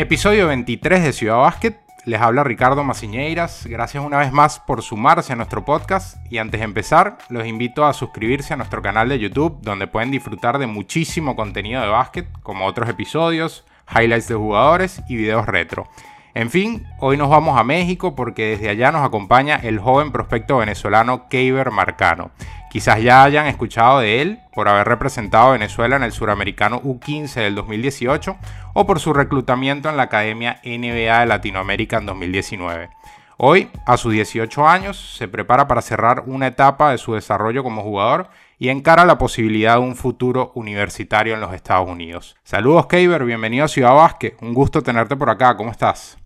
Episodio 23 de Ciudad Básquet. Les habla Ricardo Maciñeiras. Gracias una vez más por sumarse a nuestro podcast. Y antes de empezar, los invito a suscribirse a nuestro canal de YouTube, donde pueden disfrutar de muchísimo contenido de básquet, como otros episodios, highlights de jugadores y videos retro. En fin, hoy nos vamos a México porque desde allá nos acompaña el joven prospecto venezolano Keiber Marcano. Quizás ya hayan escuchado de él por haber representado a Venezuela en el suramericano U15 del 2018 o por su reclutamiento en la Academia NBA de Latinoamérica en 2019. Hoy, a sus 18 años, se prepara para cerrar una etapa de su desarrollo como jugador y encara la posibilidad de un futuro universitario en los Estados Unidos. Saludos, Keiber, bienvenido a Ciudad Vázquez. Un gusto tenerte por acá, ¿cómo estás?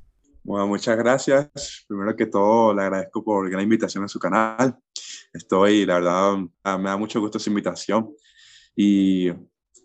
Bueno, muchas gracias. Primero que todo, le agradezco por la invitación a su canal. Estoy, la verdad, ah, me da mucho gusto esa invitación. Y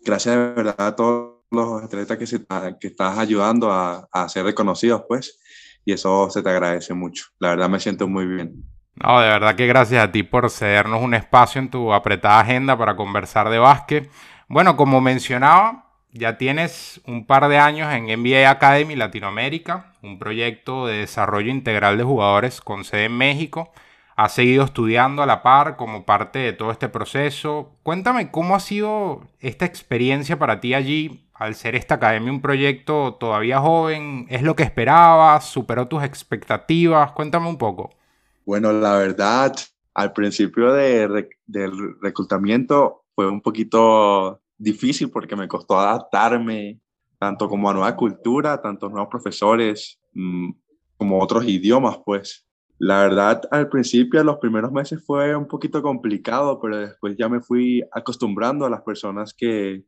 gracias de verdad a todos los atletas que, se, estás ayudando a, a ser reconocidos, pues. Y eso se te agradece mucho. La verdad me siento muy bien. No, de verdad que gracias a ti por cedernos un espacio en tu apretada agenda para conversar de básquet. Bueno, como mencionaba, ya tienes un par de años en NBA Academy Latinoamérica, un proyecto de desarrollo integral de jugadores con sede en México. Has seguido estudiando a la par como parte de todo este proceso. Cuéntame cómo ha sido esta experiencia para ti allí, al ser esta academia un proyecto todavía joven. ¿Es lo que esperabas? ¿Superó tus expectativas? Cuéntame un poco. Bueno, la verdad, al principio de, del reclutamiento fue un poquito difícil porque me costó adaptarme tanto como a nueva cultura, tanto nuevos profesores, mm, como otros idiomas, pues. La verdad, al principio, los primeros meses fue un poquito complicado, pero después ya me fui acostumbrando a las personas que,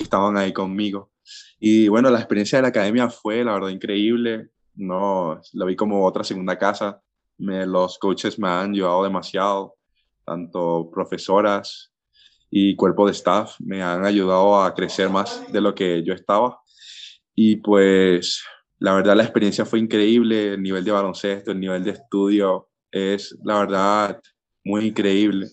que estaban ahí conmigo. Y bueno, la experiencia de la academia fue, la verdad, increíble. No, la vi como otra segunda casa. Me, los coaches me han ayudado demasiado, tanto profesoras, y cuerpo de staff me han ayudado a crecer más de lo que yo estaba. Y pues la verdad la experiencia fue increíble, el nivel de baloncesto, el nivel de estudio es la verdad muy increíble.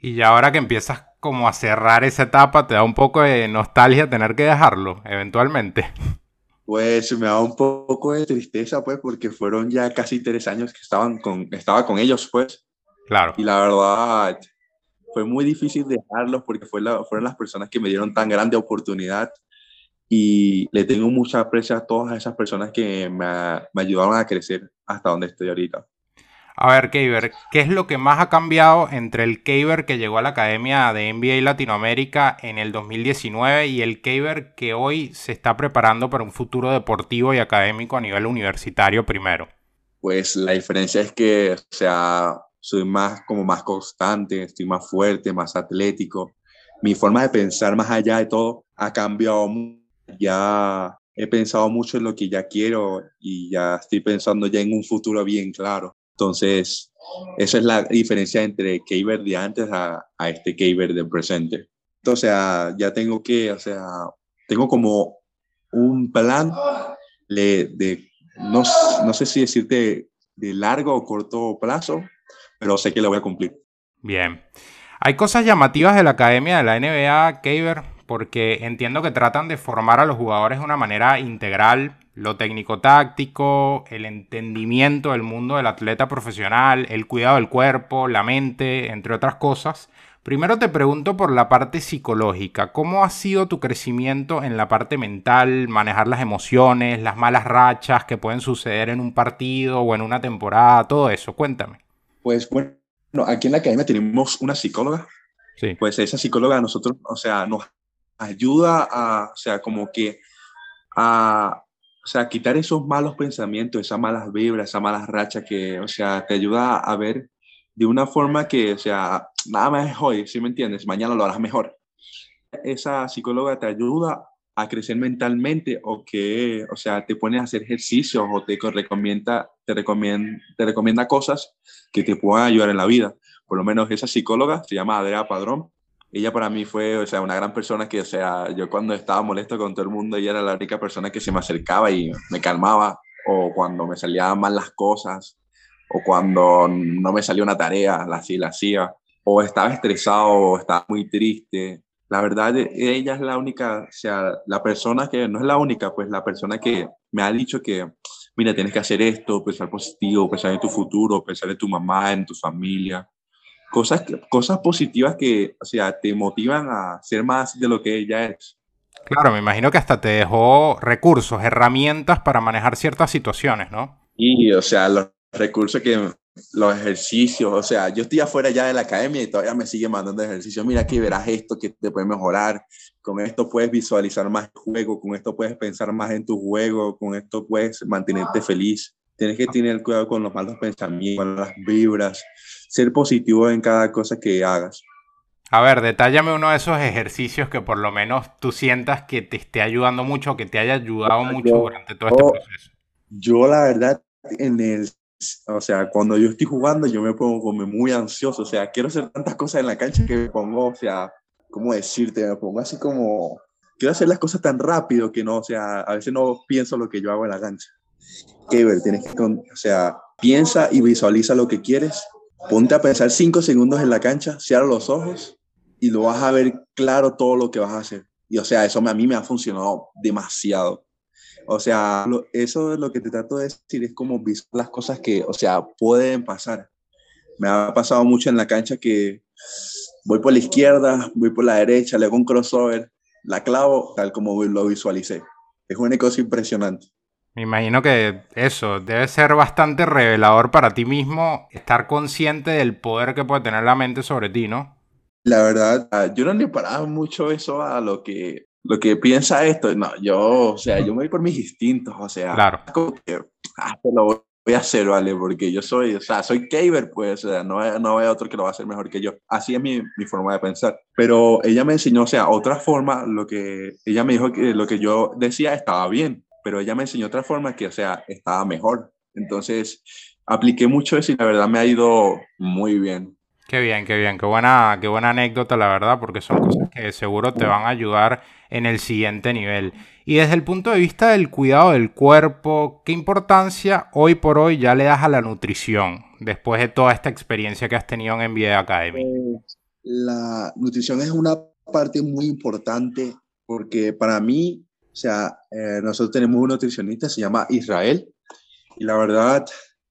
Y ya ahora que empiezas como a cerrar esa etapa, ¿te da un poco de nostalgia tener que dejarlo eventualmente? Pues me da un poco de tristeza, pues, porque fueron ya casi tres años que estaban con, estaba con ellos, pues. Claro. Y la verdad, fue muy difícil dejarlos porque fue la, fueron las personas que me dieron tan grande oportunidad y le tengo mucha aprecio a todas esas personas que me, me ayudaron a crecer hasta donde estoy ahorita. A ver, Keiber, ¿qué es lo que más ha cambiado entre el Keiber que llegó a la Academia de NBA Latinoamérica en el 2019 y el Keiber que hoy se está preparando para un futuro deportivo y académico a nivel universitario primero? Pues la diferencia es que, o sea, soy más como más constante, estoy más fuerte, más atlético. Mi forma de pensar más allá de todo ha cambiado. Ya he pensado mucho en lo que ya quiero y ya estoy pensando ya en un futuro bien claro. Entonces, esa es la diferencia entre Keiber de antes a, a este Keiber del presente. O sea, ya tengo que, o sea, tengo como un plan de, de no, no sé si decirte de largo o corto plazo, pero sé que lo voy a cumplir. Bien. Hay cosas llamativas de la academia de la NBA, Kaver, porque entiendo que tratan de formar a los jugadores de una manera integral, lo técnico-táctico, el entendimiento del mundo del atleta profesional, el cuidado del cuerpo, la mente, entre otras cosas. Primero te pregunto por la parte psicológica. ¿Cómo ha sido tu crecimiento en la parte mental, manejar las emociones, las malas rachas que pueden suceder en un partido o en una temporada, todo eso? Cuéntame. Pues bueno, aquí en la academia tenemos una psicóloga. Sí. Pues esa psicóloga a nosotros, o sea, nos ayuda a, o sea, como que a, o sea, quitar esos malos pensamientos, esas malas vibras, esas malas rachas que, o sea, te ayuda a ver de una forma que, o sea, nada más es hoy, ¿sí me entiendes? Mañana lo harás mejor. Esa psicóloga te ayuda a crecer mentalmente o que, o sea, te pone a hacer ejercicios o te recomienda, te recomienda, te recomienda cosas que te puedan ayudar en la vida. Por lo menos esa psicóloga se llama Adrea Padrón. Ella para mí fue, o sea, una gran persona que, o sea, yo cuando estaba molesto con todo el mundo, ella era la única persona que se me acercaba y me calmaba, o cuando me salían mal las cosas, o cuando no me salió una tarea, la, la hacía, o estaba estresado, o estaba muy triste, la verdad, ella es la única, o sea, la persona que, no es la única, pues la persona que me ha dicho que, mira, tienes que hacer esto, pensar positivo, pensar en tu futuro, pensar en tu mamá, en tu familia. Cosas, cosas positivas que, o sea, te motivan a ser más de lo que ella es. Claro, me imagino que hasta te dejó recursos, herramientas para manejar ciertas situaciones, ¿no? Y, o sea, los recursos que los ejercicios, o sea, yo estoy afuera ya de la academia y todavía me sigue mandando ejercicios. Mira aquí verás esto que te puede mejorar. Con esto puedes visualizar más el juego, con esto puedes pensar más en tu juego, con esto puedes mantenerte feliz. Tienes que tener cuidado con los malos pensamientos, con las vibras, ser positivo en cada cosa que hagas. A ver, detállame uno de esos ejercicios que por lo menos tú sientas que te esté ayudando mucho, que te haya ayudado mucho durante todo este proceso. Yo, la verdad, en el o sea, cuando yo estoy jugando, yo me pongo como muy ansioso. O sea, quiero hacer tantas cosas en la cancha que me pongo, o sea, ¿cómo decirte? Me pongo así como, quiero hacer las cosas tan rápido que no, o sea, a veces no pienso lo que yo hago en la cancha. ver, tienes que, o sea, piensa y visualiza lo que quieres. Ponte a pensar cinco segundos en la cancha, cierra los ojos y lo vas a ver claro todo lo que vas a hacer. Y o sea, eso a mí me ha funcionado demasiado. O sea, eso es lo que te trato de decir, es como las cosas que, o sea, pueden pasar. Me ha pasado mucho en la cancha que voy por la izquierda, voy por la derecha, le hago un crossover, la clavo tal como lo visualicé. Es una cosa impresionante. Me imagino que eso debe ser bastante revelador para ti mismo, estar consciente del poder que puede tener la mente sobre ti, ¿no? La verdad, ah, yo no le paraba mucho eso a lo que lo que piensa esto, no, yo, o sea, yo me voy por mis instintos, o sea, claro. como que, ah, lo voy a hacer, ¿vale? Porque yo soy, o sea, soy Kaver, pues, o sea, no, no hay otro que lo va a hacer mejor que yo. Así es mi, mi, forma de pensar. Pero ella me enseñó, o sea, otra forma, lo que, ella me dijo que lo que yo decía estaba bien, pero ella me enseñó otra forma que, o sea, estaba mejor. Entonces, apliqué mucho eso y la verdad me ha ido muy bien. Qué bien, qué bien, qué buena, qué buena anécdota, la verdad, porque son cosas que seguro te van a ayudar en el siguiente nivel. Y desde el punto de vista del cuidado del cuerpo, ¿qué importancia hoy por hoy ya le das a la nutrición después de toda esta experiencia que has tenido en NBA Academy? Pues, la nutrición es una parte muy importante porque para mí, o sea, eh, nosotros tenemos un nutricionista, se llama Israel, y la verdad,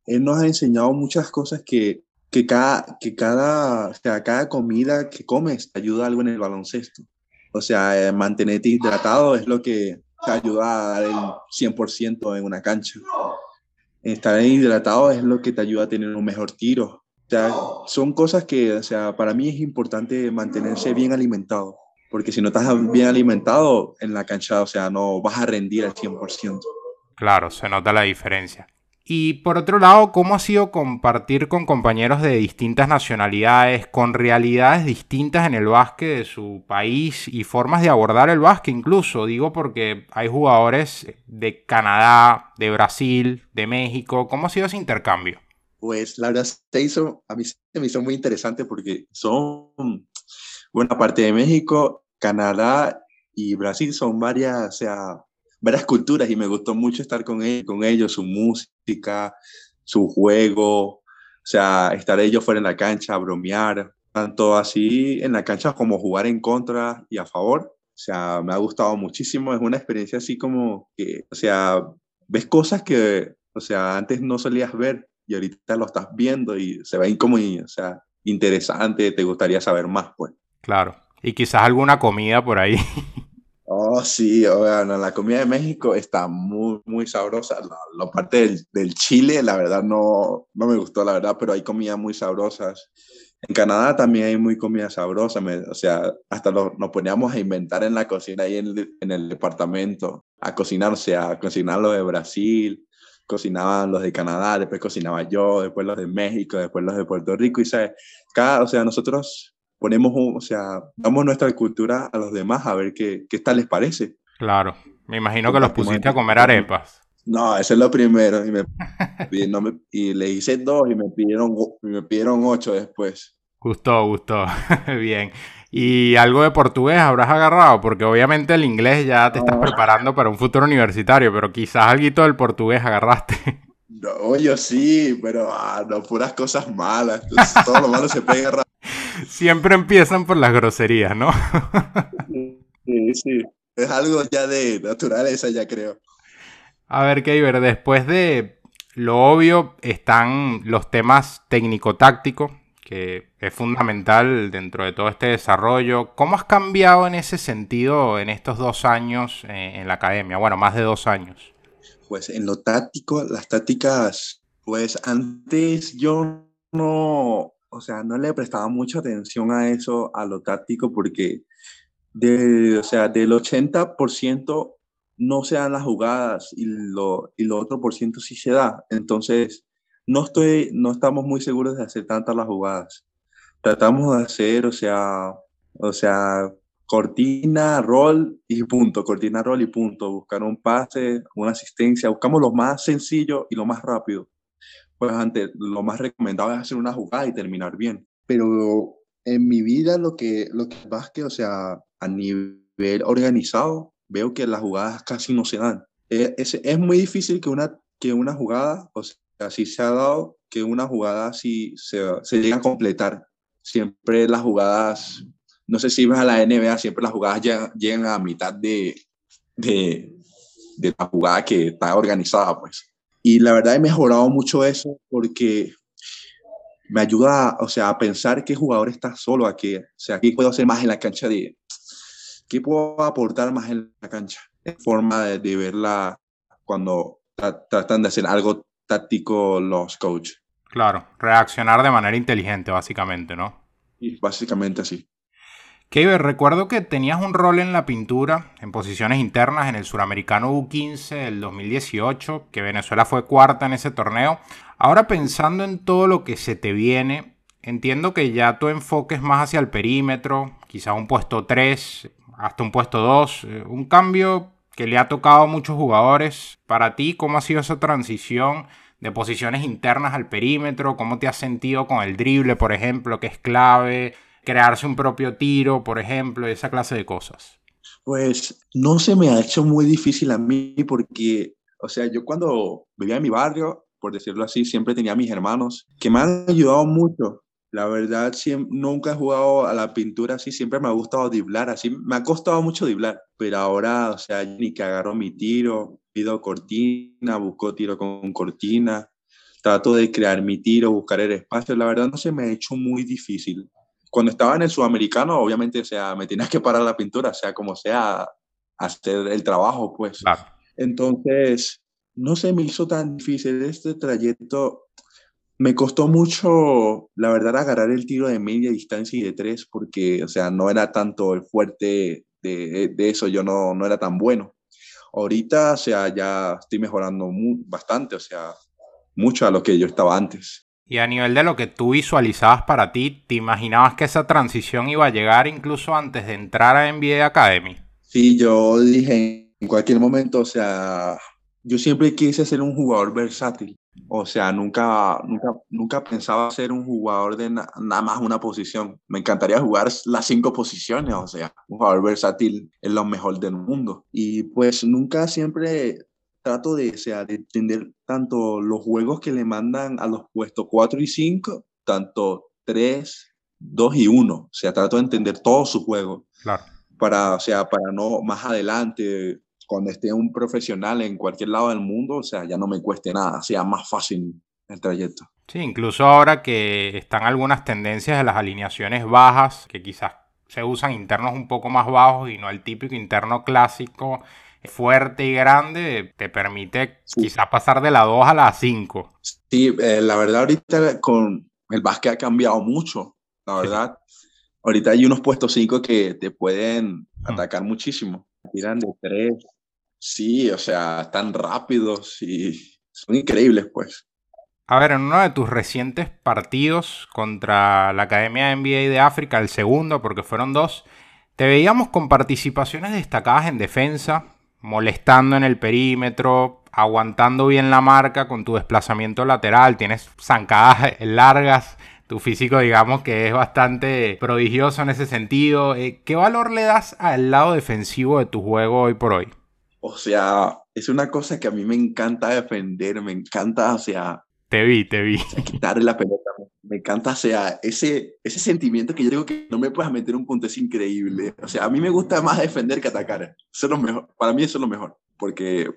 él nos ha enseñado muchas cosas que que cada, que cada, o sea, cada comida que comes te ayuda algo en el baloncesto. O sea, eh, mantenerte hidratado es lo que te ayuda a dar el 100% en una cancha. Estar hidratado es lo que te ayuda a tener un mejor tiro. O sea, son cosas que, o sea, para mí es importante mantenerse bien alimentado. Porque si no estás bien alimentado en la cancha, o sea, no vas a rendir al 100%. Claro, se nota la diferencia. Y por otro lado, ¿cómo ha sido compartir con compañeros de distintas nacionalidades, con realidades distintas en el básquet de su país y formas de abordar el básquet incluso? Digo porque hay jugadores de Canadá, de Brasil, de México. ¿Cómo ha sido ese intercambio? Pues la verdad se hizo, a mí se me hizo muy interesante porque son, buena parte de México, Canadá y Brasil son varias, o sea, varias culturas y me gustó mucho estar con ellos, con ellos, su música, su juego, o sea, estar ellos fuera en la cancha, bromear, tanto así en la cancha como jugar en contra y a favor. O sea, me ha gustado muchísimo, es una experiencia así como que, o sea, ves cosas que, o sea, antes no solías ver y ahorita lo estás viendo y se ve como, o sea, interesante, te gustaría saber más, pues. Claro. Y quizás alguna comida por ahí. Oh, sí, bueno, la comida de México está muy, muy sabrosa. La, parte del, chile, la verdad, no, no me gustó, la verdad, pero hay comidas muy sabrosas. En Canadá también hay muy comida sabrosa, o sea, hasta nos poníamos a inventar en la cocina ahí en, en el departamento, a cocinar, o sea, a cocinar los de Brasil, cocinaban los de Canadá, después cocinaba yo, después los de México, después los de Puerto Rico, y sabes, cada, o sea, nosotros ponemos, o sea, damos nuestra cultura a los demás a ver qué, qué tal les parece. Claro, me imagino que los pusiste a comer arepas. No, ese es lo primero. Y, me, y le hice dos y me pidieron, me pidieron ocho después. Gustó, gustó. Bien. ¿Y algo de portugués habrás agarrado? Porque obviamente el inglés ya te estás preparando para un futuro universitario, pero quizás algo del portugués agarraste. No, yo sí, pero ah, no, puras cosas malas. todo lo malo se pega. Siempre empiezan por las groserías, ¿no? sí, sí. Es algo ya de naturaleza, ya creo. A ver, Keiber, después de lo obvio están los temas técnico-tácticos, que es fundamental dentro de todo este desarrollo. ¿Cómo has cambiado en ese sentido en estos dos años eh, en la academia? Bueno, más de dos años. Pues en lo táctico, las tácticas, pues antes yo no, o sea, no le prestaba mucha atención a eso, a lo táctico, porque de, o sea, del 80% no se dan las jugadas y lo, y otro por ciento sí se da. Entonces, no, estoy, no estamos muy seguros de hacer tantas las jugadas. Tratamos de hacer, o sea, o sea, cortina, rol y punto, cortina, rol y punto. Buscar un pase, una asistencia. Buscamos lo más sencillo y lo más rápido. Pues antes, lo más recomendado es hacer una jugada y terminar bien. Pero en mi vida lo que, lo que que, o sea, a nivel organizado, veo que las jugadas casi no se dan. Eh, es, es, muy difícil que una, que una jugada, o sea, si se ha dado que una jugada así se, se llegue a completar. Siempre las jugadas, no sé si vas a la NBA, siempre las jugadas llegan, llegan a mitad de, de, de, la jugada que está organizada, pues. Y la verdad he mejorado mucho eso porque me ayuda, o sea, a pensar qué jugador está solo aquí. O sea, aquí puedo hacer más en la cancha de, ¿qué puedo aportar más en la cancha? En forma de, verla cuando tratan de hacer algo táctico los coaches. Claro, reaccionar de manera inteligente, básicamente, ¿no? Y básicamente así. Keiber, recuerdo que tenías un rol en la pintura, en posiciones internas, en el Suramericano U15 del 2018, que Venezuela fue cuarta en ese torneo. Ahora pensando en todo lo que se te viene, entiendo que ya tu enfoque es más hacia el perímetro, quizá un puesto 3, hasta un puesto 2. Eh, un cambio que le ha tocado a muchos jugadores. Para ti, ¿cómo ha sido esa transición de posiciones internas al perímetro? ¿Cómo te has sentido con el drible, por ejemplo, que es clave? Crearse un propio tiro, por ejemplo, esa clase de cosas. Pues no se me ha hecho muy difícil a mí porque, o sea, yo cuando vivía en mi barrio, por decirlo así, siempre tenía mis hermanos que me han ayudado mucho la verdad, nunca he jugado a la pintura así, siempre me ha gustado diblar, así me ha costado mucho diblar, pero ahora, o sea, ni que agarro mi tiro, pido cortina, busco tiro con cortina, trato de crear mi tiro, buscar el espacio, la verdad no se me ha hecho muy difícil. Cuando estaba en el sudamericano, obviamente, o sea, me tenías que parar la pintura, sea como sea, hacer el trabajo, pues. Entonces, no se me hizo tan difícil este trayecto me costó mucho, la verdad, agarrar el tiro de media distancia y de tres, porque, o sea, no era tanto el fuerte de, de eso, yo no, no era tan bueno. Ahorita, o sea, ya estoy mejorando bastante, o sea, mucho a lo que yo estaba antes. Y a nivel de lo que tú visualizabas para ti, ¿te imaginabas que esa transición iba a llegar incluso antes de entrar a NBA Academy? Sí, yo dije en cualquier momento, o sea, yo siempre quise ser un jugador versátil. O sea, nunca, nunca, nunca pensaba ser un jugador de nada más una posición. Me encantaría jugar las cinco posiciones, o sea, un jugador versátil es lo mejor del mundo. Y pues nunca siempre trato de, sea, de entender tanto los juegos que le mandan a los puestos 4 y 5, tanto 3, 2 y 1. O sea, trato de entender todo su juego. Claro. Para, o sea, para no más adelante cuando esté un profesional en cualquier lado del mundo, o sea, ya no me cueste nada, sea más fácil el trayecto. Sí, incluso ahora que están algunas tendencias de las alineaciones bajas, que quizás se usan internos un poco más bajos y no el típico interno clásico fuerte y grande, te permite quizás pasar de la 2 a la 5. Sí, eh, la verdad ahorita con el básquet ha cambiado mucho, la verdad. Ahorita hay unos puestos 5 que te pueden mm. atacar muchísimo. Tiran de 3, Sí, o sea, están rápidos y son increíbles, pues. A ver, en uno de tus recientes partidos contra la Academia NBA de África, el segundo, porque fueron dos, te veíamos con participaciones destacadas en defensa, molestando en el perímetro, aguantando bien la marca con tu desplazamiento lateral, tienes zancadas largas, tu físico digamos que es bastante prodigioso en ese sentido. Eh, ¿Qué valor le das al lado defensivo de tu juego hoy por hoy? O sea, es una cosa que a mí me encanta defender, me encanta, o sea... Te Te vi, te vi. quitarle la pelota. Me encanta, o sea, ese, ese sentimiento que yo digo que no me puedas meter un punto es increíble. O sea, a mí me gusta más defender que atacar. Eso es lo mejor. Para mí eso es lo mejor. Porque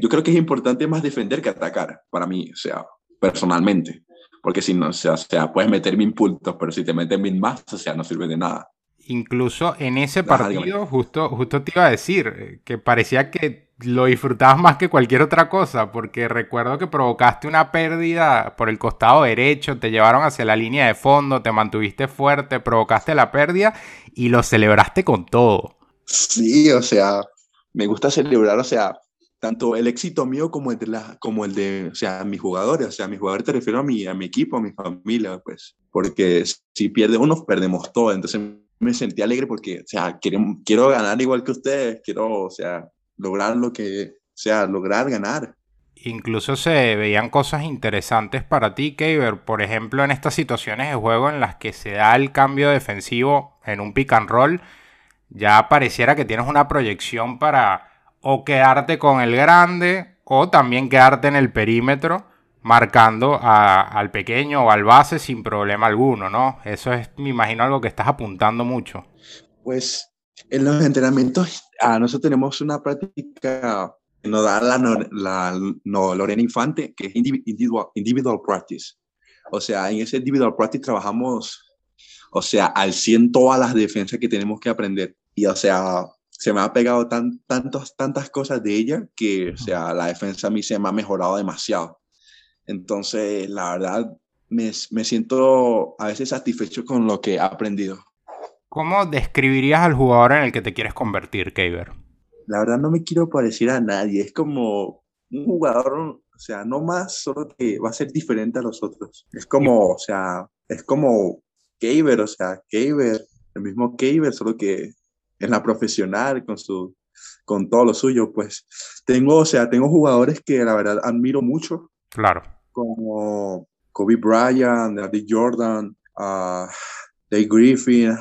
yo creo que es importante más defender que atacar. Para mí, o sea, personalmente. Porque si no, o sea, o sea puedes meter mil puntos, pero si te meten mil más, o sea, no sirve de nada incluso en ese partido, justo, justo te iba a decir, eh, que parecía que lo disfrutabas más que cualquier otra cosa, porque recuerdo que provocaste una pérdida por el costado derecho, te llevaron hacia la línea de fondo, te mantuviste fuerte, provocaste la pérdida y lo celebraste con todo. Sí, o sea, me gusta celebrar, o sea, tanto el éxito mío como el de, la, como el de o sea, mis jugadores, o sea, mis jugadores te refiero a mi, a mi equipo, a mi familia, pues, porque si pierde uno, perdemos todo, entonces me sentí alegre porque, o sea, quiero, quiero ganar igual que ustedes, quiero, o sea, lograr lo que, o sea, lograr ganar. Incluso se veían cosas interesantes para ti, Kaver. Por ejemplo, en estas situaciones de juego en las que se da el cambio defensivo en un pick and roll, ya pareciera que tienes una proyección para o quedarte con el grande o también quedarte en el perímetro marcando al pequeño o al base sin problema alguno, ¿no? Eso es, me imagino, algo que estás apuntando mucho. Pues en los entrenamientos, ah, nosotros tenemos una práctica que nos da la, la no, Lorena Infante, que es individual, individual practice. O sea, en ese individual practice trabajamos, o sea, al 100 todas las defensas que tenemos que aprender. Y, o sea, se me ha pegado tan, tantos, tantas cosas de ella que, o sea, la defensa a mí se me ha mejorado demasiado. Entonces, la verdad, me, me siento a veces satisfecho con lo que he aprendido. ¿Cómo describirías al jugador en el que te quieres convertir, Kaver? La verdad no me quiero parecer a nadie. Es como un jugador, o sea, no más, solo que va a ser diferente a los otros. Es como, o sea, es como Kaver, o sea, Kaver, el mismo Kaver, solo que en la profesional, con su con todo lo suyo, pues tengo, o sea, tengo jugadores que la verdad admiro mucho. Claro como Kobe Bryant, David Jordan, uh, Dave Griffin,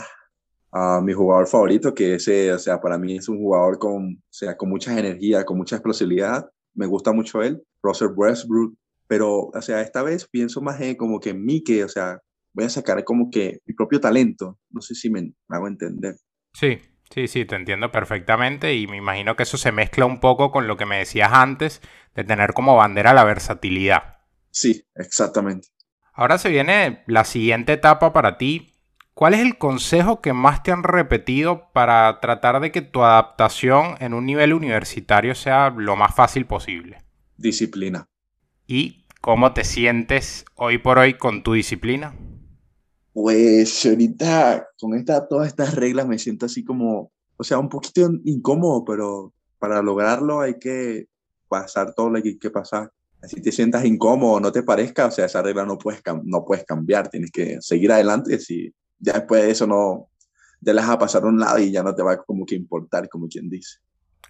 uh, mi jugador favorito, que ese, o sea, para mí es un jugador con, o sea, con mucha energía, con mucha explosividad. Me gusta mucho él, Russell Westbrook, pero, o sea, esta vez pienso más en como que en mí, que, o sea, voy a sacar como que mi propio talento. No sé si me, me hago entender. Sí, Sí, sí, te entiendo perfectamente y me imagino que eso se mezcla un poco con lo que me decías antes de tener como bandera la versatilidad. Sí, exactamente. Ahora se viene la siguiente etapa para ti. ¿Cuál es el consejo que más te han repetido para tratar de que tu adaptación en un nivel universitario sea lo más fácil posible? Disciplina. ¿Y cómo te sientes hoy por hoy con tu disciplina? Pues ahorita con esta, todas estas reglas me siento así como, o sea, un poquito incómodo, pero para lograrlo hay que pasar todo lo que hay que pasar si te sientas incómodo, no te parezca, o sea, esa regla no puedes, no puedes cambiar, tienes que seguir adelante. Si ya después de eso no, te las a pasar a un lado y ya no te va como que importar, como quien dice.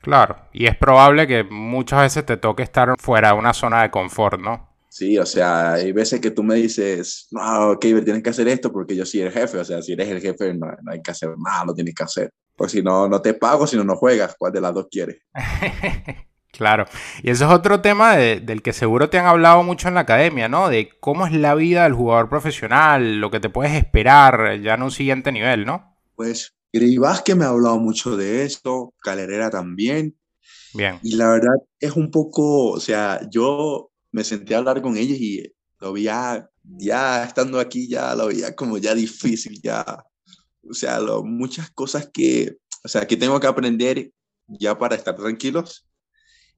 Claro, y es probable que muchas veces te toque estar fuera de una zona de confort, ¿no? Sí, o sea, hay veces que tú me dices, no, ok, tienes que hacer esto porque yo soy el jefe, o sea, si eres el jefe no, no hay que hacer nada, no tienes que hacer. Pues si no, no te pago, si no, no juegas, ¿cuál de las dos quieres? Claro, y eso es otro tema del que seguro te han hablado mucho en la academia, ¿no? De cómo es la vida del jugador profesional, lo que te puedes esperar ya en un siguiente nivel, ¿no? Pues Grey Vázquez me ha hablado mucho de esto, Calerera también. Bien. Y la verdad es un poco, o sea, yo me senté a hablar con ellos y lo veía, ya estando aquí, ya lo veía como ya difícil, ya, o sea, muchas cosas que, o sea, que tengo que aprender ya para estar tranquilos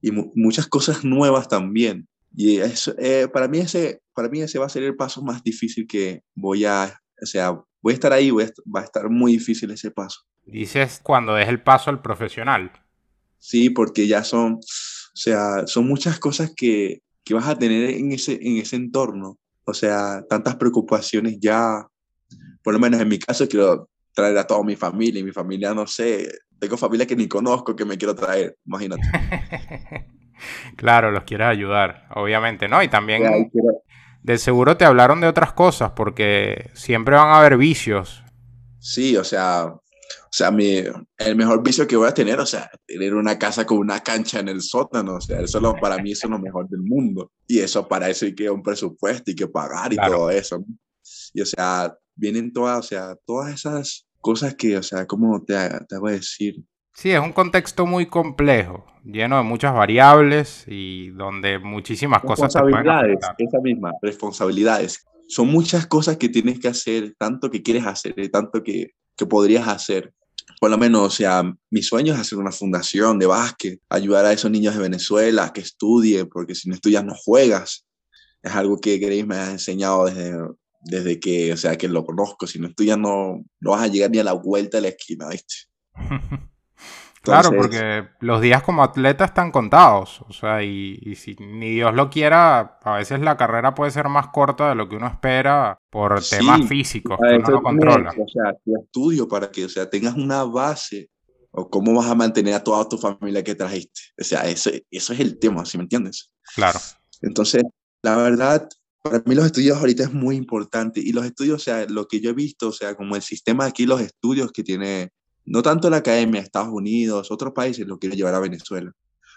y muchas cosas nuevas también. Y eso, eh, para, mí ese, para mí ese va a ser el paso más difícil que voy a, o sea, voy a estar ahí, voy va a estar muy difícil ese paso. Dices cuando des el paso al profesional. Sí, porque ya son, o sea, son muchas cosas que, que vas a tener en ese, en ese entorno. O sea, tantas preocupaciones ya, por lo menos en mi caso, quiero traer a toda mi familia y mi familia, no sé, tengo familia que ni conozco que me quiero traer, imagínate. claro, los quieres ayudar, obviamente, ¿no? Y también de seguro te hablaron de otras cosas, porque siempre van a haber vicios. Sí, o sea, O sea, mi, el mejor vicio que voy a tener, o sea, tener una casa con una cancha en el sótano, o sea, eso lo, para mí eso es lo mejor del mundo. Y eso para eso hay que un presupuesto y que pagar y todo eso. Y o sea, vienen todas, o sea, todas esas cosas que, o sea, ¿cómo te, te hago decir? Sí, es un contexto muy complejo, lleno de muchas variables y donde muchísimas cosas Responsabilidades, esa misma, responsabilidades. Son muchas cosas que tienes que hacer, tanto que quieres hacer, tanto que, que podrías hacer. Por lo menos, o sea, mi sueño es hacer una fundación de básquet, ayudar a esos niños de Venezuela a que estudien, porque si no estudias no juegas. Es algo que Grace me ha enseñado desde, desde que, o sea, que lo conozco. Si no estudias no, no vas a llegar ni a la vuelta de la esquina, ¿viste? claro, porque los días como atleta están contados. O sea, y, si ni Dios lo quiera, a veces la carrera puede ser más corta de lo que uno espera por temas físicos que uno no controla. O sea, tu estudio para que, o sea, tengas una base o cómo vas a mantener a toda tu familia que trajiste. O sea, eso, eso es el tema, ¿sí me entiendes? Claro. Entonces, la verdad, para mí los estudios ahorita es muy importante y los estudios, o sea, lo que yo he visto, o sea, como el sistema aquí, los estudios que tiene no tanto la academia, Estados Unidos, otros países lo quieren llevar a Venezuela.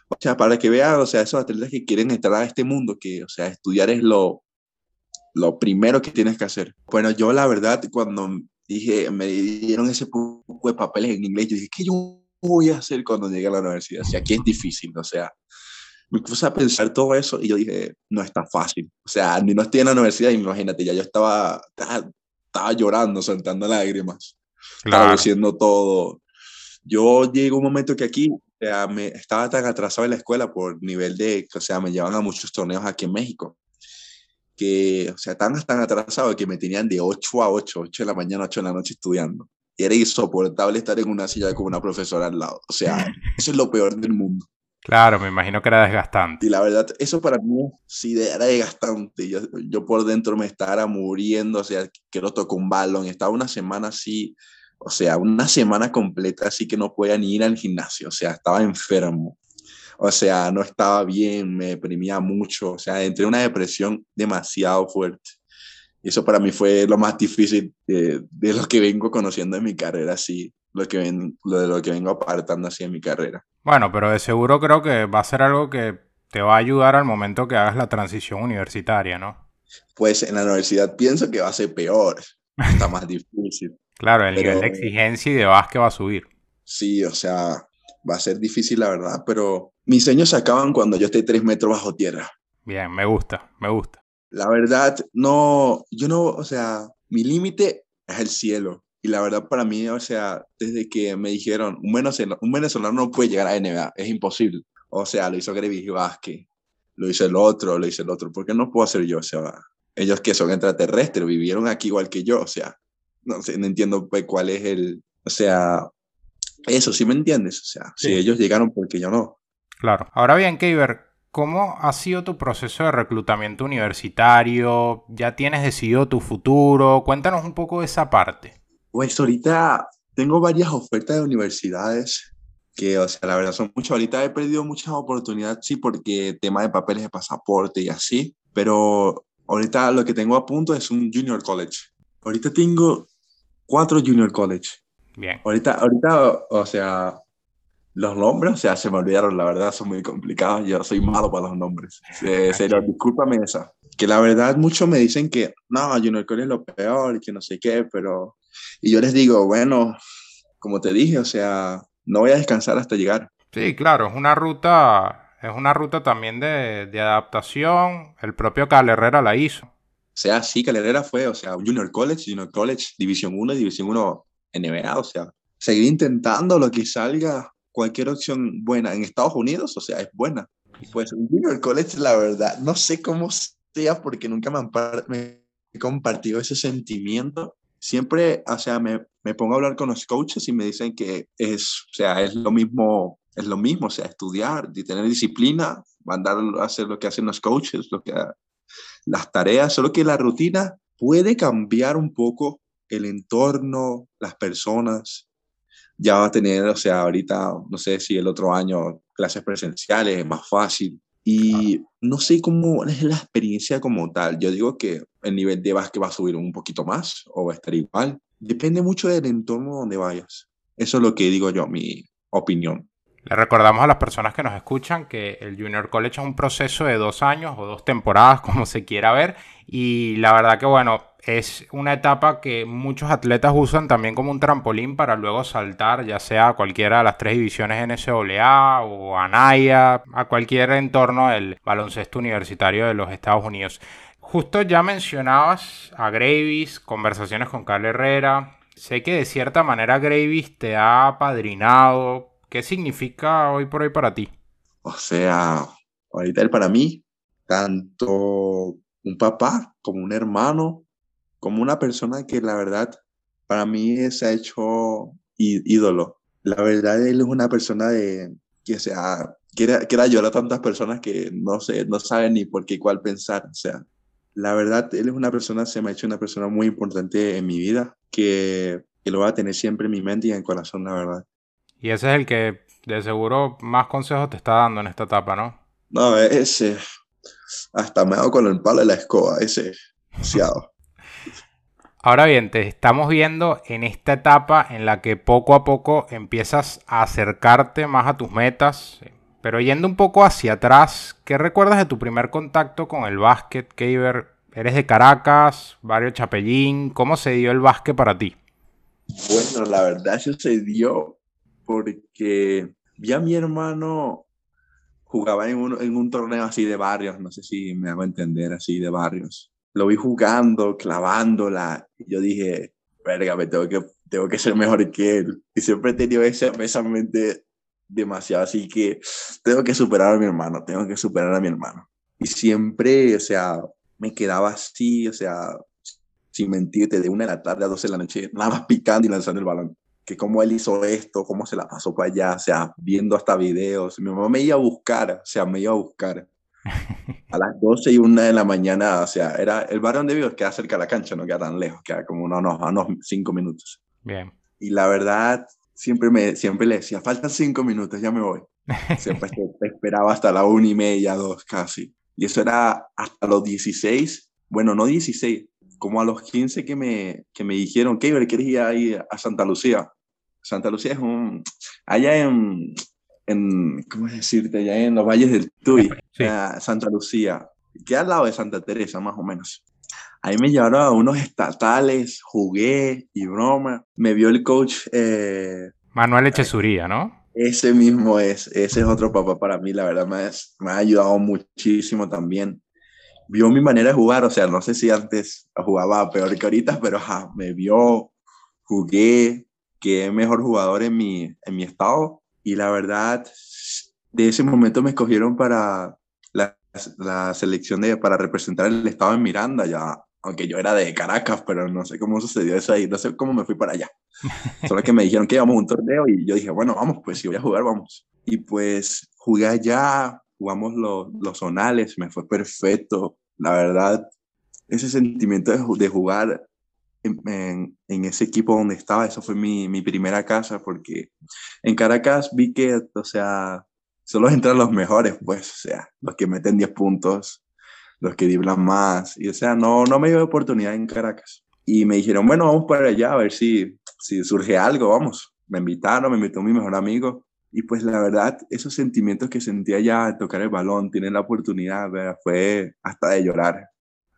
O sea, para que vean, o sea, esos atletas que quieren entrar a este mundo, que, o sea, estudiar es lo, lo primero que tienes que hacer. Bueno, yo la verdad, cuando dije, me dieron ese poco de papeles en inglés, yo dije, ¿qué yo voy a hacer cuando llegue a la universidad? O sea, aquí es difícil, o sea, me puse a pensar todo eso y yo dije, no es tan fácil. O sea, ni no estoy en la universidad, imagínate, ya yo estaba, estaba, estaba llorando, soltando lágrimas traduciendo todo. Yo llego un momento que aquí o sea, me, estaba tan atrasado en la escuela por nivel de, o sea, me llevan a muchos torneos aquí en México, que, o sea, tan, tan atrasado que me tenían de 8 a 8, 8 de la mañana, 8 de la noche estudiando. Y era insoportable estar en una silla con una profesora al lado. O sea, eso es lo peor del mundo. Claro, me imagino que era desgastante. Y la verdad, eso para mí sí era desgastante. Yo, yo por dentro me estaba muriendo, o sea, que no tocó un balón. Estaba una semana así, o sea, una semana completa así que no podía ni ir al gimnasio, o sea, estaba enfermo. O sea, no estaba bien, me deprimía mucho, o sea, entré en una depresión demasiado fuerte. Y eso para mí fue lo más difícil de, de lo que vengo conociendo en mi carrera, así, lo, que ven, lo de lo que vengo apartando así en mi carrera. Bueno, pero de seguro creo que va a ser algo que te va a ayudar al momento que hagas la transición universitaria, ¿no? Pues en la universidad pienso que va a ser peor, está más difícil. Claro, el nivel de exigencia y de básquet va a subir. Sí, o sea, va a ser difícil la verdad, pero mis sueños se acaban cuando yo esté tres metros bajo tierra. Bien, me gusta, me gusta. La verdad, no, yo no, o sea, mi límite es el cielo. Y la verdad para mí, o sea, desde que me dijeron, un venezolano, un venezolano no puede llegar a NBA, es imposible. O sea, lo hizo Grevis Vázquez, lo hizo el otro, lo hizo el otro. ¿Por qué no puedo hacer yo? O sea, ellos que son extraterrestres, vivieron aquí igual que yo, o sea, no sé, no entiendo pues, cuál es el, o sea, eso, ¿sí me entiendes? O sea, si ellos llegaron, porque yo no? Claro. Ahora bien, Keiber, ¿cómo ha sido tu proceso de reclutamiento universitario? ¿Ya tienes decidido tu futuro? Cuéntanos un poco de esa parte. Pues ahorita tengo varias ofertas de universidades que, o sea, la verdad son muchas. Ahorita he perdido muchas oportunidades, sí, porque tema de papeles de pasaporte y así, pero ahorita lo que tengo a punto es un junior college. Ahorita tengo cuatro junior college. Bien. Ahorita, ahorita, o sea, los nombres, o sea, se me olvidaron, la verdad, son muy complicados. Yo soy malo para los nombres. Eh, serio, discúlpame esa. Que la verdad, muchos me dicen que no, Junior College es lo peor, que no sé qué, pero. Y yo les digo, bueno, como te dije, o sea, no voy a descansar hasta llegar. Sí, claro, es una ruta, es una ruta también de, de adaptación. El propio Cal Herrera la hizo. O sea, sí, Calderera fue, o sea, Junior College, Junior College, División 1, División 1 NBA, o sea, seguir intentando lo que salga, cualquier opción buena en Estados Unidos, o sea, es buena. Pues Junior College, la verdad, no sé cómo sea porque nunca me han compartido ese sentimiento. Siempre, o sea, me, me pongo a hablar con los coaches y me dicen que es, o sea, es lo mismo, es lo mismo, o sea, estudiar y tener disciplina, mandar a hacer lo que hacen los coaches, lo que las tareas, solo que la rutina puede cambiar un poco el entorno, las personas. Ya va a tener, o sea, ahorita, no sé si el otro año clases presenciales es más fácil. Y no sé cómo es la experiencia como tal. Yo digo que el nivel de básquet va a subir un poquito más o va a estar igual. Depende mucho del entorno donde vayas. Eso es lo que digo yo, mi opinión. Le recordamos a las personas que nos escuchan que el Junior College es un proceso de dos años o dos temporadas, como se quiera ver. Y la verdad que, bueno, es una etapa que muchos atletas usan también como un trampolín para luego saltar, ya sea a cualquiera de las tres divisiones NCAA o a NAIA, a cualquier entorno del baloncesto universitario de los Estados Unidos. Justo ya mencionabas a Gravis, conversaciones con Carl Herrera. Sé que de cierta manera Gravis te ha apadrinado ¿Qué significa hoy por hoy para ti? O sea, ahorita él para mí, tanto un papá como un hermano, como una persona que la verdad para mí se ha hecho ídolo. La verdad, él es una persona de, que, sea, quiere, quiere ayudar a tantas personas que no, sé, no saben ni por qué cuál pensar. O sea, la verdad, él es una persona, se me ha hecho una persona muy importante en mi vida, que, que lo va a tener siempre en mi mente y en el corazón, la verdad. Y ese es el que de seguro más consejos te está dando en esta etapa, ¿no? No, ese. Hasta me hago con el palo de la escoba, ese. Ahora bien, te estamos viendo en esta etapa en la que poco a poco empiezas a acercarte más a tus metas. Pero yendo un poco hacia atrás, ¿qué recuerdas de tu primer contacto con el básquet, Keiber? ¿Eres de Caracas, barrio Chapellín? ¿Cómo se dio el básquet para ti? Bueno, la verdad sucedió porque vi a mi hermano jugaba en un, en un torneo así de barrios, no sé si me hago entender, así de barrios. Lo vi jugando, clavándola, y yo dije, verga, me tengo que, tengo que ser mejor que él. Y siempre he tenido esa, esa mente demasiado, así que tengo que superar a mi hermano, tengo que superar a mi hermano. Y siempre, o sea, me quedaba así, o sea, sin mentirte, de una de la tarde a dos de la noche, nada más picando y lanzando el balón que cómo él hizo esto, cómo se la pasó para allá, o sea, viendo hasta videos. Mi mamá me iba a buscar, o sea, me iba a buscar. A las 12 y una de la mañana, o sea, era el barrio donde vivo, queda cerca de la cancha, no queda tan lejos, queda como unos, unos cinco minutos. Bien. Y la verdad, siempre, me, siempre le decía, faltan cinco minutos, ya me voy. Siempre esperaba hasta la una y media, dos casi. Y eso era hasta los 16, bueno, no 16, como a los 15 que me, que me dijeron, Keiber, ¿quieres ir ahí a Santa Lucía? Santa Lucía es un, allá en, en ¿cómo decirte? Allá en los valles del Tuy, Santa Lucía, que al lado de Santa Teresa, más o menos. Ahí me llevaron a unos estatales, jugué y broma. Me vio el coach. Eh, Manuel Echesuría, ¿no? Ese mismo es, ese es otro papá para mí, la verdad me, me ha ayudado muchísimo también vio mi manera de jugar, o sea, no sé si antes jugaba peor que ahorita, pero me vio, jugué, quedé mejor jugador en mi, en mi estado y la verdad, de ese momento me escogieron para la, la selección de, para representar el estado en Miranda, ya, aunque yo era de Caracas, pero no sé cómo sucedió eso ahí, no sé cómo me fui para allá. Solo que me dijeron que íbamos a un torneo y yo dije, bueno, vamos, pues si voy a jugar, vamos. Y pues jugué allá, jugamos los, los zonales, me fue perfecto, la verdad, ese sentimiento de, jugar en, ese equipo donde estaba, eso fue mi, mi, primera casa, porque en Caracas vi que, o sea, solo entran los mejores, pues, o sea, los que meten 10 puntos, los que driblan más, y o sea, no, no me dio oportunidad en Caracas. Y me dijeron, bueno, vamos para allá a ver si, si surge algo, vamos. Me invitaron, me invitó mi mejor amigo, y pues la verdad, esos sentimientos que sentía ya al tocar el balón, tener la oportunidad, fue hasta de llorar.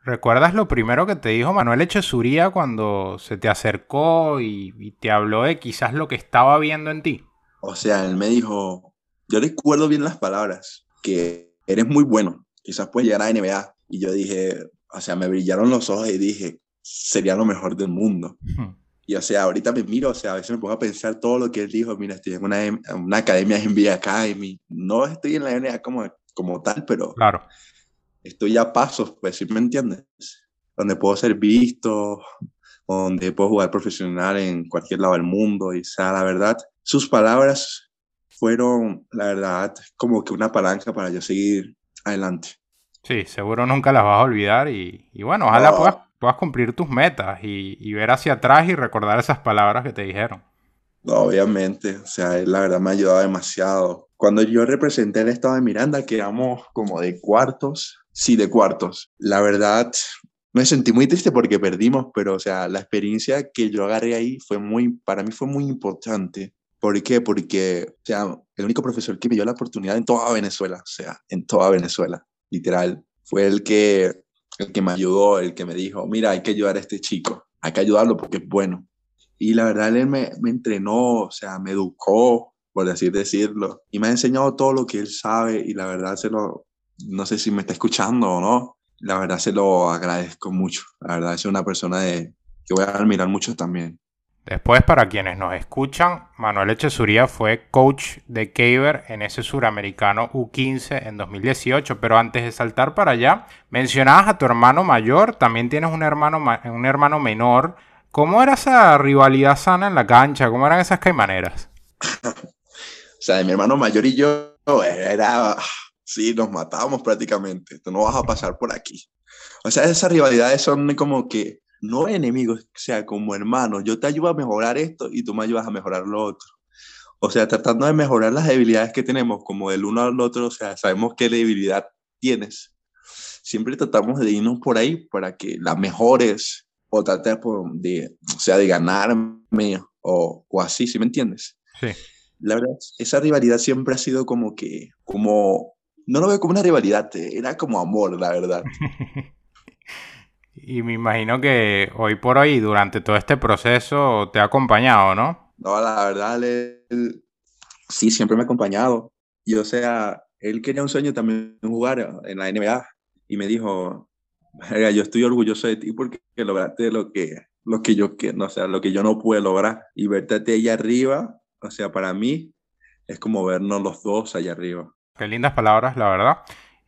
¿Recuerdas lo primero que te dijo Manuel Echesuría cuando se te acercó y, te habló de quizás lo que estaba viendo en ti? O sea, él me dijo, yo recuerdo bien las palabras, que eres muy bueno, quizás puedes llegar a NBA. Y yo dije, o sea, me brillaron los ojos y dije, sería lo mejor del mundo. Y o sea, ahorita me miro, o sea, a veces me pongo a pensar todo lo que él dijo, mira, estoy en una, una academia en NBA Academy, no estoy en la NBA como, como tal, pero claro. estoy a pasos, pues, ¿sí me entiendes? Donde puedo ser visto, donde puedo jugar profesional en cualquier lado del mundo, y o sea, la verdad, sus palabras fueron, la verdad, como que una palanca para yo seguir adelante. Sí, seguro nunca las vas a olvidar y, y bueno, ojalá puedas puedas cumplir tus metas y, ver hacia atrás y recordar esas palabras que te dijeron. obviamente, o sea, la verdad me ha ayudado demasiado. Cuando yo representé el estado de Miranda, quedamos como de cuartos, sí, de cuartos. La verdad, me sentí muy triste porque perdimos, pero o sea, la experiencia que yo agarré ahí fue muy, para mí fue muy importante. ¿Por qué? Porque, o sea, el único profesor que me dio la oportunidad en toda Venezuela, o sea, en toda Venezuela, literal, fue el que, el que me ayudó, el que me dijo, mira, hay que ayudar a este chico, hay que ayudarlo porque es bueno. Y la verdad, él me, me entrenó, o sea, me educó, por así decirlo, y me ha enseñado todo lo que él sabe y la verdad se lo, no sé si me está escuchando o no, la verdad se lo agradezco mucho. La verdad es una persona de, que voy a admirar mucho también. Después, para quienes nos escuchan, Manuel Echesuría fue coach de Caber en ese suramericano U15 en 2018. Pero antes de saltar para allá, mencionabas a tu hermano mayor, también tienes un hermano, un hermano menor. ¿Cómo era esa rivalidad sana en la cancha? ¿Cómo eran esas caimaneras? o sea, mi hermano mayor y yo era Sí, nos matábamos prácticamente. Tú no vas a pasar por aquí. O sea, esas rivalidades son como que no enemigos, o sea, como hermanos. Yo te ayudo a mejorar esto y tú me ayudas a mejorar lo otro. O sea, tratando de mejorar las debilidades que tenemos como del uno al otro, o sea, sabemos qué debilidad tienes. Siempre tratamos de irnos por ahí para que la mejores o tratar de, o sea, de ganarme o, o así, ¿sí me entiendes? Sí. La verdad, esa rivalidad siempre ha sido como que, como no lo veo como una rivalidad, era como amor, la verdad. y me imagino que hoy por hoy, durante todo este proceso, te ha acompañado, ¿no? No, la verdad, él, sí, siempre me ha acompañado. Y o sea, él quería un sueño también jugar en la NBA y me dijo, yo estoy orgulloso de ti porque lograste lo que, lo que yo, no, o sea, lo que yo no pude lograr. Y verte allá arriba, o sea, para mí es como vernos los dos allá arriba. Qué lindas palabras, la verdad.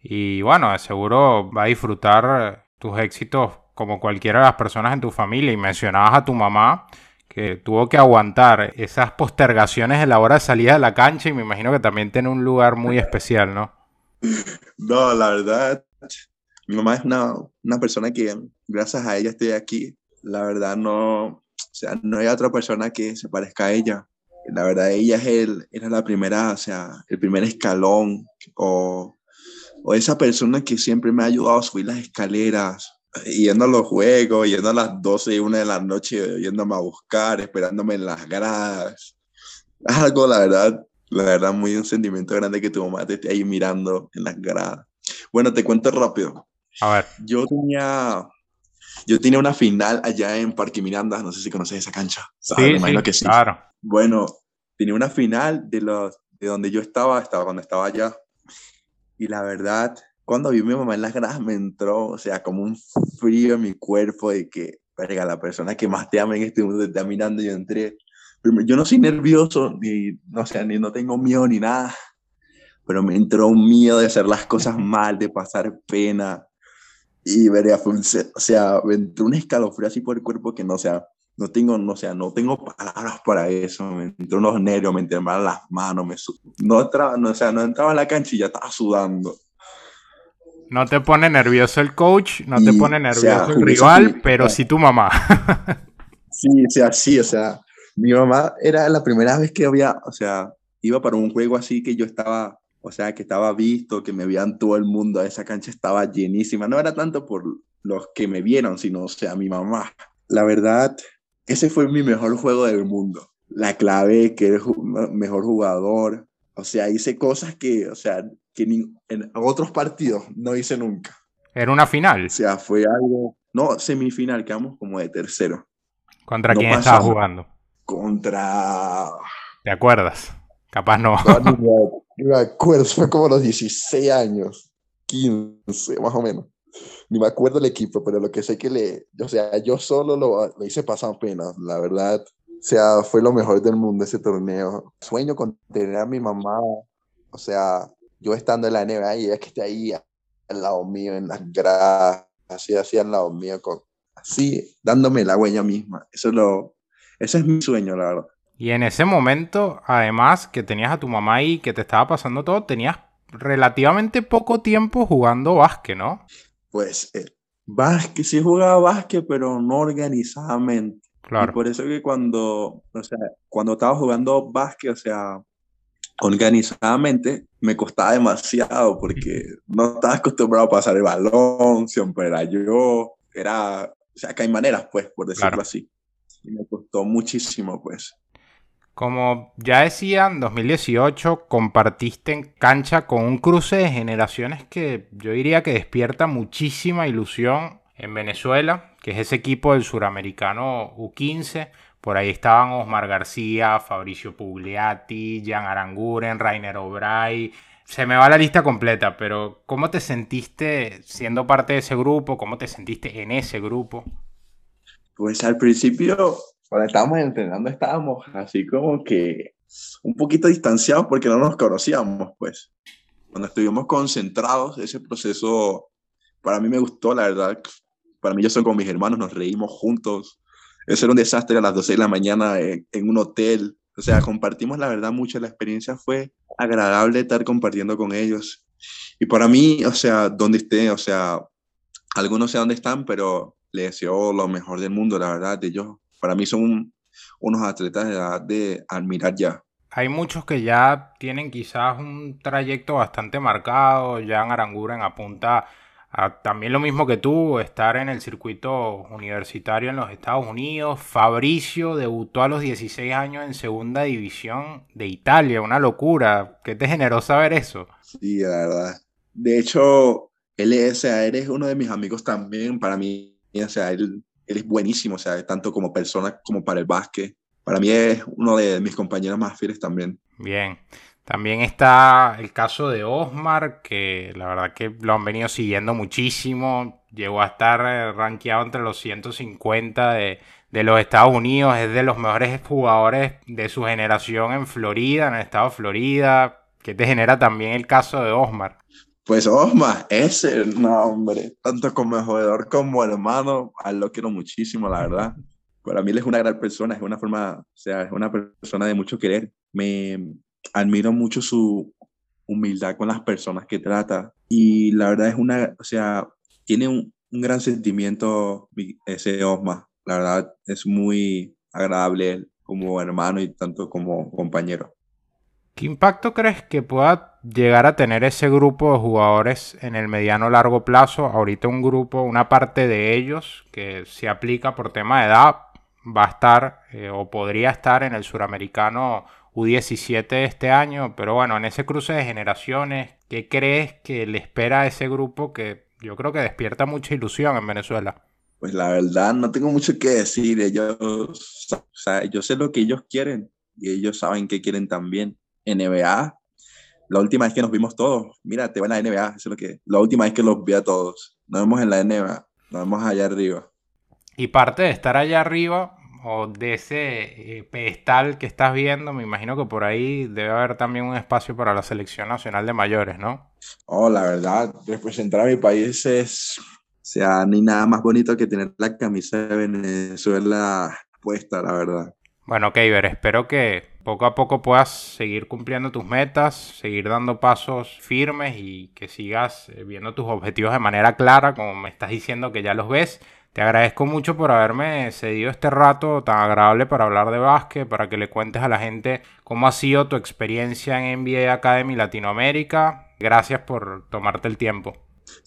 Y bueno, seguro va a disfrutar tus éxitos como cualquiera de las personas en tu familia. Y mencionabas a tu mamá que tuvo que aguantar esas postergaciones de la hora de salida de la cancha y me imagino que también tiene un lugar muy especial, ¿no? No, la verdad, mi mamá es una, una persona que gracias a ella estoy aquí. La verdad no, o sea, no hay otra persona que se parezca a ella la verdad ella es el, era la primera, o sea, el primer escalón o, o esa persona que siempre me ha ayudado a subir las escaleras, yendo a los juegos, yendo a las 12 y 1 de la noche, yéndome a buscar, esperándome en las gradas. Es algo, la verdad, la verdad, muy un sentimiento grande que tu mamá te esté ahí mirando en las gradas. Bueno, te cuento rápido. A ver. Yo tenía, yo tenía una final allá en Parque Miranda, no sé si conoces esa cancha. Sí, me imagino que sí. Claro. Bueno, tenía una final de, los, de donde yo estaba, estaba cuando estaba allá. Y la verdad, cuando vi a mi mamá en las gradas me entró, o sea, como un frío en mi cuerpo de que, verga, la persona que más te ama en este mundo te está mirando yo entré. Yo no soy nervioso, ni, no, sea, ni no tengo miedo ni nada, pero me entró un miedo de hacer las cosas mal, de pasar pena. Y verga, fue un, o sea, me entró un escalofrío así por el cuerpo que no, sea, no tengo, no, sea, no tengo palabras para eso, me entró unos nervios, me temblaban las manos, me no entraba, no, o sea, no entraba en la cancha y ya estaba sudando. No te pone nervioso el coach, no te pone nervioso el rival, pero sí tu mamá. sí, o sea, sí, o sea, mi mamá era la primera vez que había, o sea, iba para un juego así que yo estaba, o sea, que estaba visto, que me veían todo el mundo, esa cancha estaba llenísima, no era tanto por los que me vieron, sino, o sea, mi mamá. La verdad, ese fue mi mejor juego del mundo. La clave, que eres mejor jugador. O sea, hice cosas que, o sea, que en otros partidos no hice nunca. ¿Era una final? O sea, fue algo... No, semifinal, quedamos como de tercero. ¿Contra quién estabas jugando? Contra... ¿Te acuerdas? Capaz no. no me acuerdo, fue como los 16 años, 15 más o menos ni me acuerdo el equipo, pero lo que sé que le, o sea, yo solo lo, lo hice pasar pena, la verdad. O sea, fue lo mejor del mundo ese torneo. Sueño con tener a mi mamá, o sea, yo estando en la NBA y ella que esté ahí al lado mío, en las gradas, así, así al lado mío, con, así, dándome la huella misma. Eso es lo, ese es mi sueño, la verdad. Y en ese momento, además que tenías a tu mamá ahí, que te estaba pasando todo, tenías relativamente poco tiempo jugando básquet, ¿no? Pues, eh, básquet, sí jugaba básquet, pero no organizadamente. Claro. Y por eso que cuando, o sea, cuando estaba jugando básquet, o sea, organizadamente, me costaba demasiado porque no estaba acostumbrado a pasar el balón, siempre era yo. era, o sea, que hay maneras, pues, por decirlo así. Y me costó muchísimo, pues. Como ya decía, en 2018 compartiste en cancha con un cruce de generaciones que yo diría que despierta muchísima ilusión en Venezuela, que es ese equipo del suramericano U15. Por ahí estaban Osmar García, Fabricio Pugliati, Jan Aranguren, Rainer Obray. Se me va la lista completa, pero ¿cómo te sentiste siendo parte de ese grupo? ¿Cómo te sentiste en ese grupo? Pues al principio cuando estábamos entrenando estábamos así como que un poquito distanciados porque no nos conocíamos, pues. Cuando estuvimos concentrados, ese proceso para mí me gustó, la verdad. Para mí yo soy con mis hermanos, nos reímos juntos. Eso era un desastre a las 12 de la mañana en, en un hotel. O sea, compartimos la verdad mucho. La experiencia fue agradable estar compartiendo con ellos. Y para mí, o sea, donde esté, o sea, algunos sé dónde están, pero les deseo lo mejor del mundo, la verdad. Ellos para mí son unos atletas de edad de admirar ya. Hay muchos que ya tienen quizás un trayecto bastante marcado. Jan Aranguren apunta a también lo mismo que tú, estar en el circuito universitario en los Estados Unidos. Fabricio debutó a los 16 años en segunda división de Italia, una locura. ¿Qué te generó saber eso? Sí, la verdad. De hecho, él es, es uno de mis amigos también. Para mí, o sea, él él es buenísimo, o sea, tanto como persona como para el básquet. Para mí es uno de mis compañeros más fieles también. Bien. También está el caso de Osmar, que la verdad que lo han venido siguiendo muchísimo. Llegó a estar eh, rankeado entre los 150 de, de los Estados Unidos. Es de los mejores jugadores de su generación en Florida, en el estado de Florida. ¿Qué te genera también el caso de Osmar? Pues Osma, ese, no hombre, tanto como jugador como hermano, lo quiero muchísimo, la verdad. Para mí él es una gran persona, es una forma, o sea, es una persona de mucho querer. Me admiro mucho su humildad con las personas que trata y la verdad es una, o sea, tiene un, un gran sentimiento ese Osma. La verdad es muy agradable como hermano y tanto como compañero. ¿Qué impacto crees que pueda llegar a tener ese grupo de jugadores en el mediano largo plazo? Ahorita un grupo, una parte de ellos que se aplica por tema de edad, va a estar eh, o podría estar en el suramericano U17 este año, pero bueno, en ese cruce de generaciones, ¿qué crees que le espera a ese grupo que yo creo que despierta mucha ilusión en Venezuela? Pues la verdad no tengo mucho que decir, ellos, yo sé lo que ellos quieren y ellos saben que quieren también NBA. La última vez que nos vimos todos, mira, te voy a la NBA, eso es lo que. La última vez que los vi a todos. Nos vemos en la NBA, nos vemos allá arriba. Y parte de estar allá arriba, o de ese eh, pedestal que estás viendo, me imagino que por ahí debe haber también un espacio para la selección nacional de mayores, ¿no? Oh, la verdad, representar a mi país es, o sea, ni nada más bonito que tener la camisa de Venezuela puesta, la verdad. Bueno, Keiber, espero que poco a poco puedas seguir cumpliendo tus metas, seguir dando pasos firmes y que sigas eh, viendo tus objetivos de manera clara, como me estás diciendo que ya los ves. Te agradezco mucho por haberme cedido este rato tan agradable para hablar de básquet, para que le cuentes a la gente cómo ha sido tu experiencia en NBA Academy Latinoamérica. Gracias por tomarte el tiempo.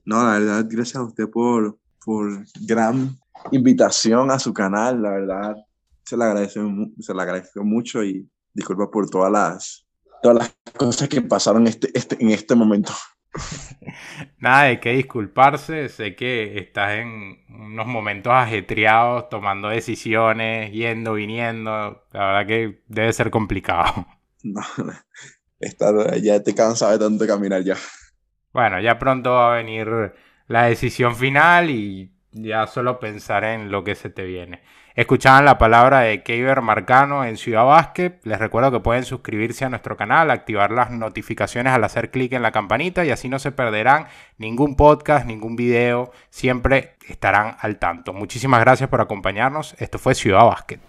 No, la verdad, gracias a usted por, por gran invitación a su canal, la verdad se le agradece, se le agradezco mucho y disculpa por todas las, todas las cosas que pasaron este, este, en este momento. Nada de qué disculparse, sé que estás en unos momentos ajetreados, tomando decisiones, yendo, viniendo, la verdad que debe ser complicado. No, ya te cansado de tanto caminar ya. Bueno, ya pronto va a venir la decisión final y ya solo pensar en lo que se te viene. Escuchaban la palabra de Keiber Marcano en Ciudad Basket. Les recuerdo que pueden suscribirse a nuestro canal, activar las notificaciones al hacer clic en la campanita y así no se perderán ningún podcast, ningún video. Siempre estarán al tanto. Muchísimas gracias por acompañarnos. Esto fue Ciudad Basket.